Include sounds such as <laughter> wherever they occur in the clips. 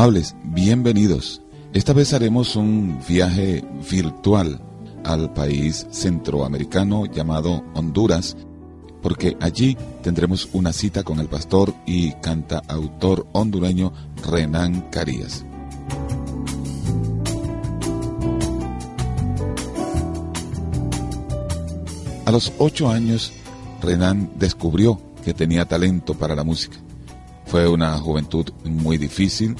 Amables, bienvenidos. Esta vez haremos un viaje virtual al país centroamericano llamado Honduras, porque allí tendremos una cita con el pastor y cantautor hondureño Renan Carías. A los ocho años, Renan descubrió que tenía talento para la música. Fue una juventud muy difícil.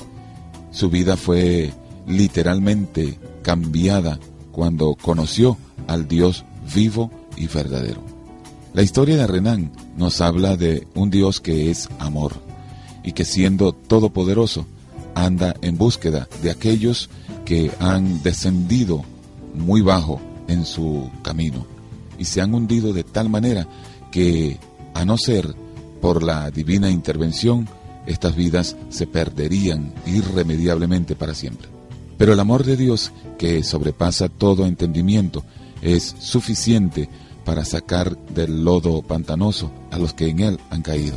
Su vida fue literalmente cambiada cuando conoció al Dios vivo y verdadero. La historia de Renan nos habla de un Dios que es amor y que siendo todopoderoso anda en búsqueda de aquellos que han descendido muy bajo en su camino y se han hundido de tal manera que, a no ser por la divina intervención, estas vidas se perderían irremediablemente para siempre. Pero el amor de Dios, que sobrepasa todo entendimiento, es suficiente para sacar del lodo pantanoso a los que en él han caído.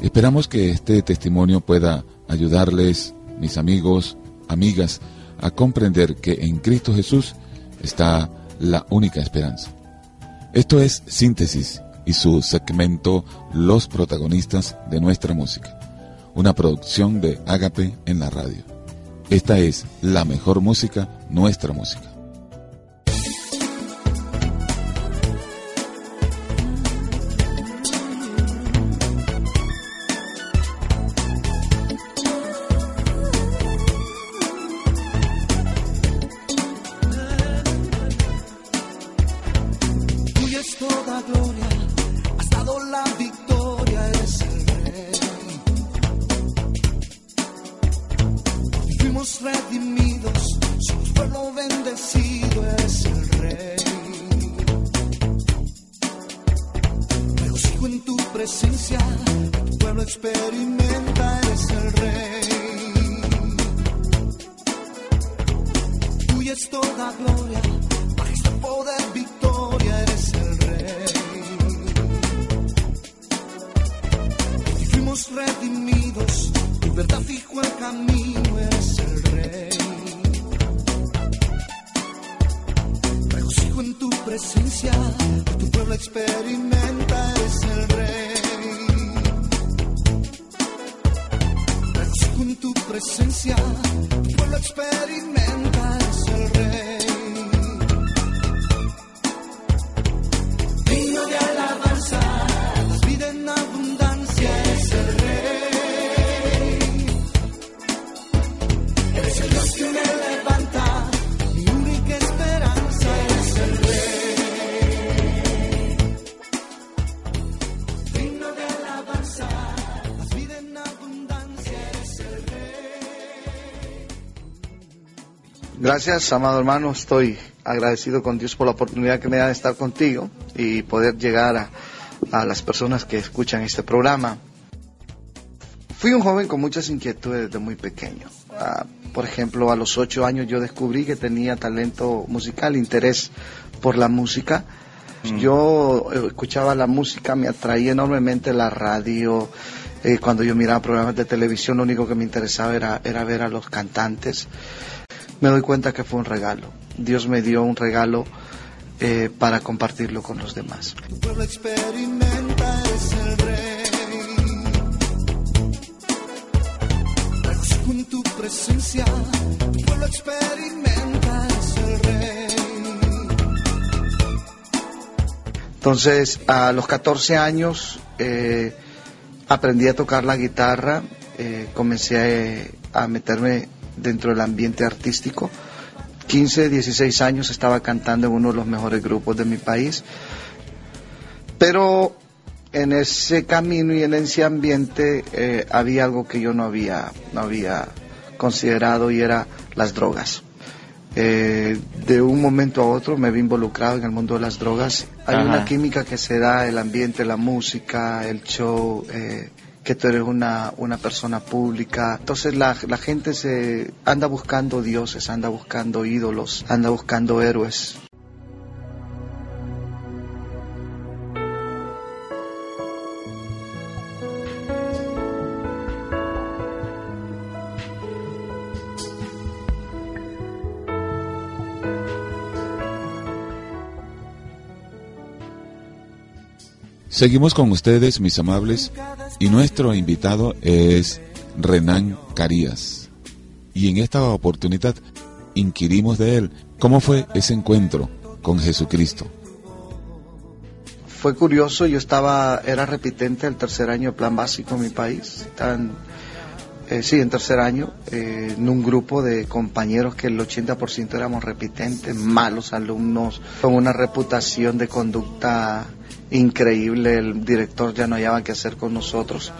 Esperamos que este testimonio pueda ayudarles, mis amigos, amigas, a comprender que en Cristo Jesús está la única esperanza. Esto es Síntesis y su segmento Los protagonistas de nuestra música, una producción de Ágape en la radio. Esta es la mejor música, nuestra música. gemidos, pueblo bendecido es el rey. Regocijo en tu presencia, tu pueblo experimenta, eres el rey. Tuya es toda gloria, majestad, poder, victoria, eres el rey. Y fuimos redimidos verdad fijo el camino, eres el rey. Regocijo en tu presencia, tu pueblo experimenta, eres el rey. Regocijo en tu presencia, tu pueblo experimenta, eres el rey. Gracias, amado hermano. Estoy agradecido con Dios por la oportunidad que me da de estar contigo y poder llegar a, las personas que escuchan este programa. Fui un joven con muchas inquietudes desde muy pequeño. Ah, por ejemplo, a los ocho años yo descubrí que tenía talento musical, interés por la música. Mm. Yo eh, escuchaba la música, me atraía enormemente la radio. Eh, cuando yo miraba programas de televisión, lo único que me interesaba era, era ver a los cantantes me doy cuenta que fue un regalo. Dios me dio un regalo eh, para compartirlo con los demás. Entonces, a los 14 años eh, aprendí a tocar la guitarra, eh, comencé a meterme dentro del ambiente artístico. 15, 16 años estaba cantando en uno de los mejores grupos de mi país. Pero en ese camino y en ese ambiente eh, había algo que yo no había, no había considerado y era las drogas. Eh, de un momento a otro me vi involucrado en el mundo de las drogas. Hay una química que se da, el ambiente, la música, el show, eh, que tú eres una, una persona pública. Entonces la, la, gente se anda buscando dioses, anda buscando ídolos, anda buscando héroes. Seguimos con ustedes, mis amables, y nuestro invitado es Renan Carías. Y en esta oportunidad inquirimos de él cómo fue ese encuentro con Jesucristo. Fue curioso, yo estaba, era repitente el tercer año de plan básico en mi país, eh, sí, en tercer año, eh, en un grupo de compañeros que el 80% éramos repitentes, malos alumnos, con una reputación de conducta increíble, el director ya no hallaba qué hacer con nosotros.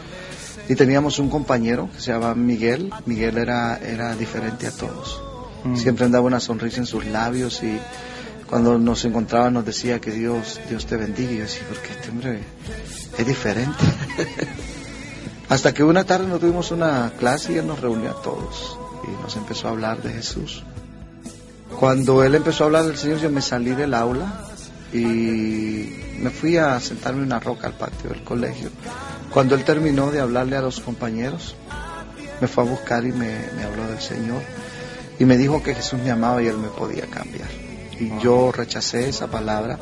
Y teníamos un compañero que se llamaba Miguel, Miguel era, era diferente a todos, mm. siempre andaba una sonrisa en sus labios y cuando nos encontraba nos decía que Dios, Dios te bendiga. Y yo decía, porque este hombre es diferente. <laughs> Hasta que una tarde nos tuvimos una clase y él nos reunió a todos y nos empezó a hablar de Jesús. Cuando él empezó a hablar del Señor, yo me salí del aula y me fui a sentarme en una roca al patio del colegio. Cuando él terminó de hablarle a los compañeros, me fue a buscar y me, me habló del Señor y me dijo que Jesús me amaba y él me podía cambiar. Y yo rechacé esa palabra.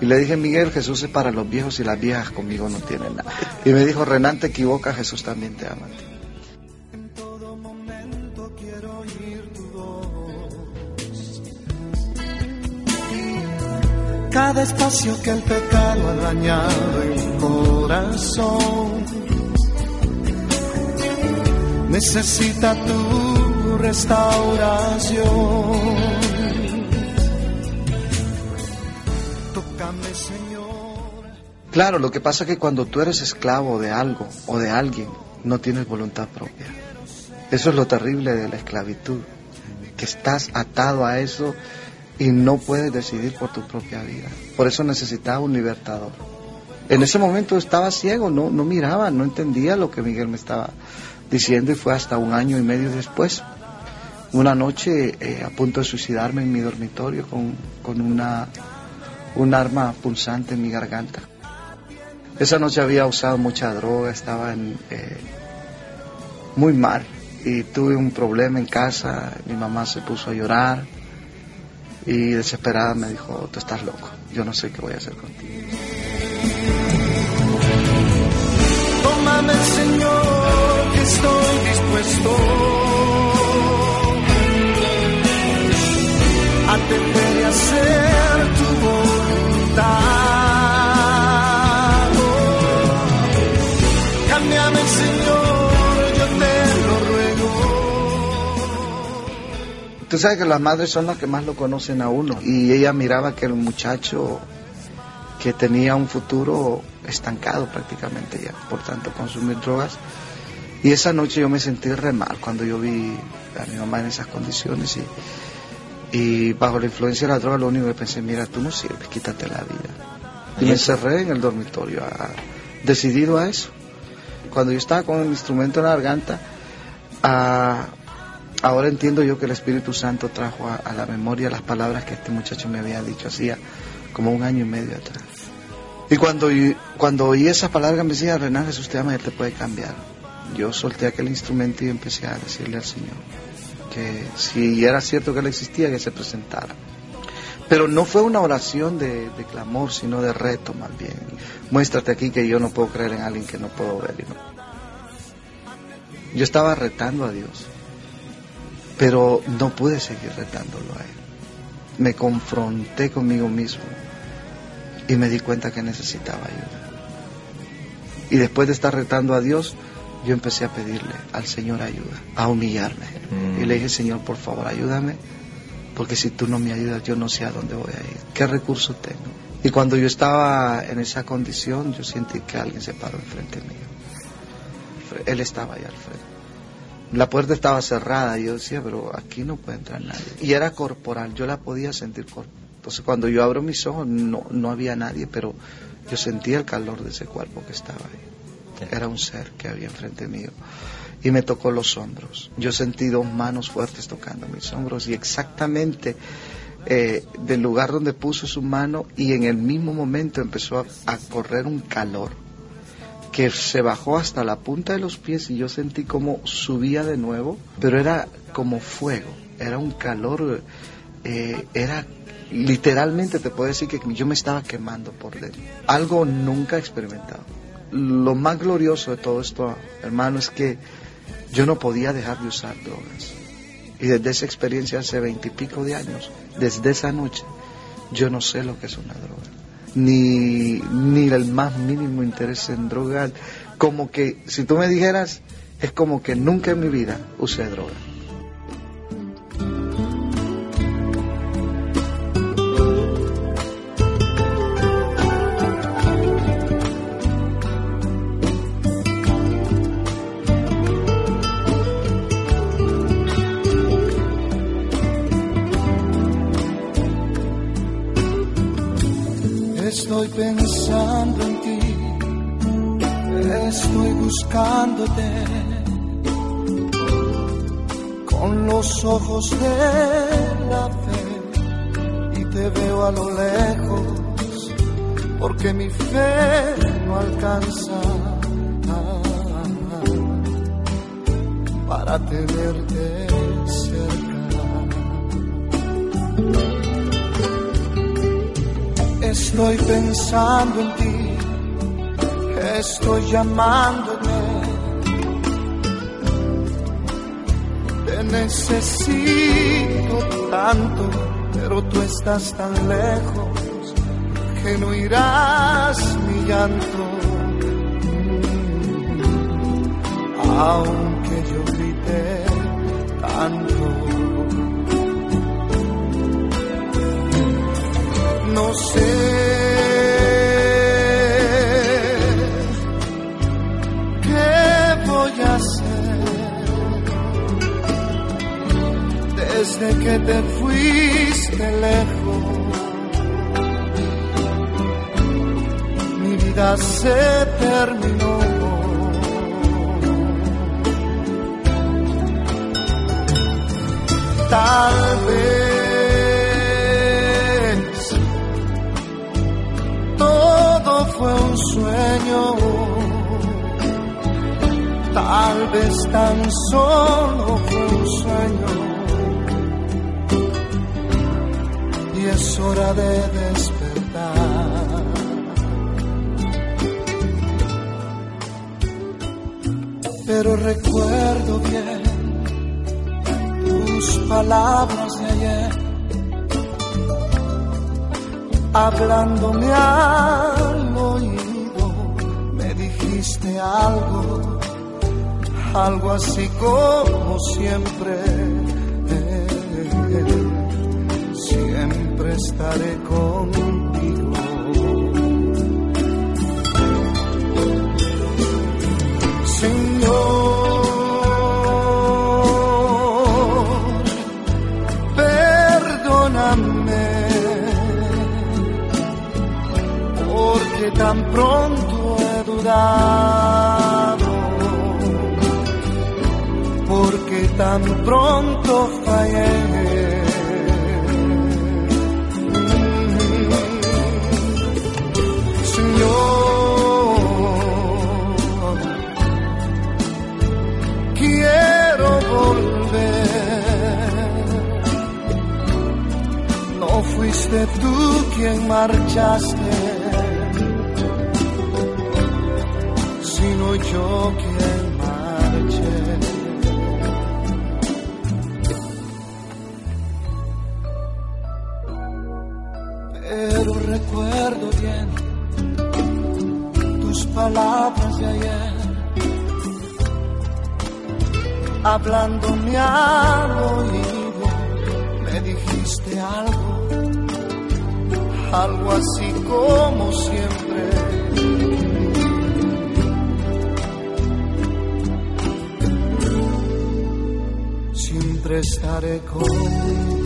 Y le dije, Miguel, Jesús es para los viejos y las viejas conmigo no tienen nada. Y me dijo, Renan, te equivoca, Jesús también te ama. Cada espacio que el pecado ha dañado en corazón necesita tu restauración. Claro, lo que pasa es que cuando tú eres esclavo de algo o de alguien, no tienes voluntad propia. Eso es lo terrible de la esclavitud, que estás atado a eso y no puedes decidir por tu propia vida. Por eso necesitaba un libertador. En ese momento estaba ciego, no, no miraba, no entendía lo que Miguel me estaba diciendo y fue hasta un año y medio después, una noche eh, a punto de suicidarme en mi dormitorio con, con una, un arma pulsante en mi garganta. Esa noche había usado mucha droga, estaba eh, muy mal y tuve un problema en casa, mi mamá se puso a llorar y desesperada me dijo, tú estás loco, yo no sé qué voy a hacer contigo. Tú sabes que las madres son las que más lo conocen a uno. Y ella miraba que el muchacho que tenía un futuro estancado prácticamente ya, por tanto consumir drogas. Y esa noche yo me sentí re mal cuando yo vi a mi mamá en esas condiciones y, y bajo la influencia de la droga lo único que pensé, mira, tú no sirves, quítate la vida. Y me encerré en el dormitorio, decidido a eso. Cuando yo estaba con el instrumento en la garganta, a, Ahora entiendo yo que el Espíritu Santo trajo a, la memoria las palabras que este muchacho me había dicho hacía como un año y medio atrás. Y cuando, cuando oí esas palabras me decía, Renan, Jesús te ama y te puede cambiar. Yo solté aquel instrumento y empecé a decirle al Señor que si era cierto que Él existía, que se presentara. Pero no fue una oración de, clamor, sino de reto más bien. Muéstrate aquí que yo no puedo creer en alguien que no puedo ver. Yo estaba retando a Dios pero no pude seguir retándolo a él. Me confronté conmigo mismo y me di cuenta que necesitaba ayuda. Y después de estar retando a Dios, yo empecé a pedirle al Señor ayuda, a humillarme. Y le dije, Señor, por favor, ayúdame, porque si tú no me ayudas, yo no sé a dónde voy a ir, qué recursos tengo. Y cuando yo estaba en esa condición, yo sentí que alguien se paró enfrente mío. Él estaba ahí al frente. La puerta estaba cerrada y yo decía, pero aquí no puede entrar nadie. Y era corporal, yo la podía sentir corporal. Entonces cuando yo abro mis ojos no, no había nadie, pero yo sentía el calor de ese cuerpo que estaba ahí. Era un ser que había enfrente mío. Y me tocó los hombros. Yo sentí dos manos fuertes tocando mis hombros y exactamente eh, del lugar donde puso su mano y en el mismo momento empezó a correr un calor que se bajó hasta la punta de los pies y yo sentí como subía de nuevo, pero era como fuego, era un calor, eh, era literalmente te puedo decir que yo me estaba quemando por dentro. Algo nunca experimentado. Lo más glorioso de todo esto, hermano, es que yo no podía dejar de usar drogas. Y desde esa experiencia hace veintipico de años, desde esa noche, yo no sé lo que es una droga. Ni, ni el más mínimo interés en drogar. Como que, si tú me dijeras, es como que nunca en mi vida usé droga. Con los ojos de la fe y te veo a lo lejos porque mi fe no alcanza para tenerte cerca. Estoy pensando en ti, estoy llamándote. Necesito tanto, pero tú estás tan lejos que no irás mi llanto. Aunque yo grite tanto. no sé que te fuiste lejos. Mi vida se terminó. Tal vez todo fue un sueño, tal vez tan solo fue un sueño. Es hora de despertar. Pero recuerdo bien tus palabras de ayer hablándome al oído, me dijiste algo, algo así como siempre, estaré contigo. Señor, perdóname porque tan pronto he dudado, porque tan pronto fallé. Fuiste tú quien marchaste, sino yo quien marché. Pero recuerdo bien tus palabras de ayer, hablándome al oído, me dijiste algo, algo así como siempre. Siempre estaré contigo.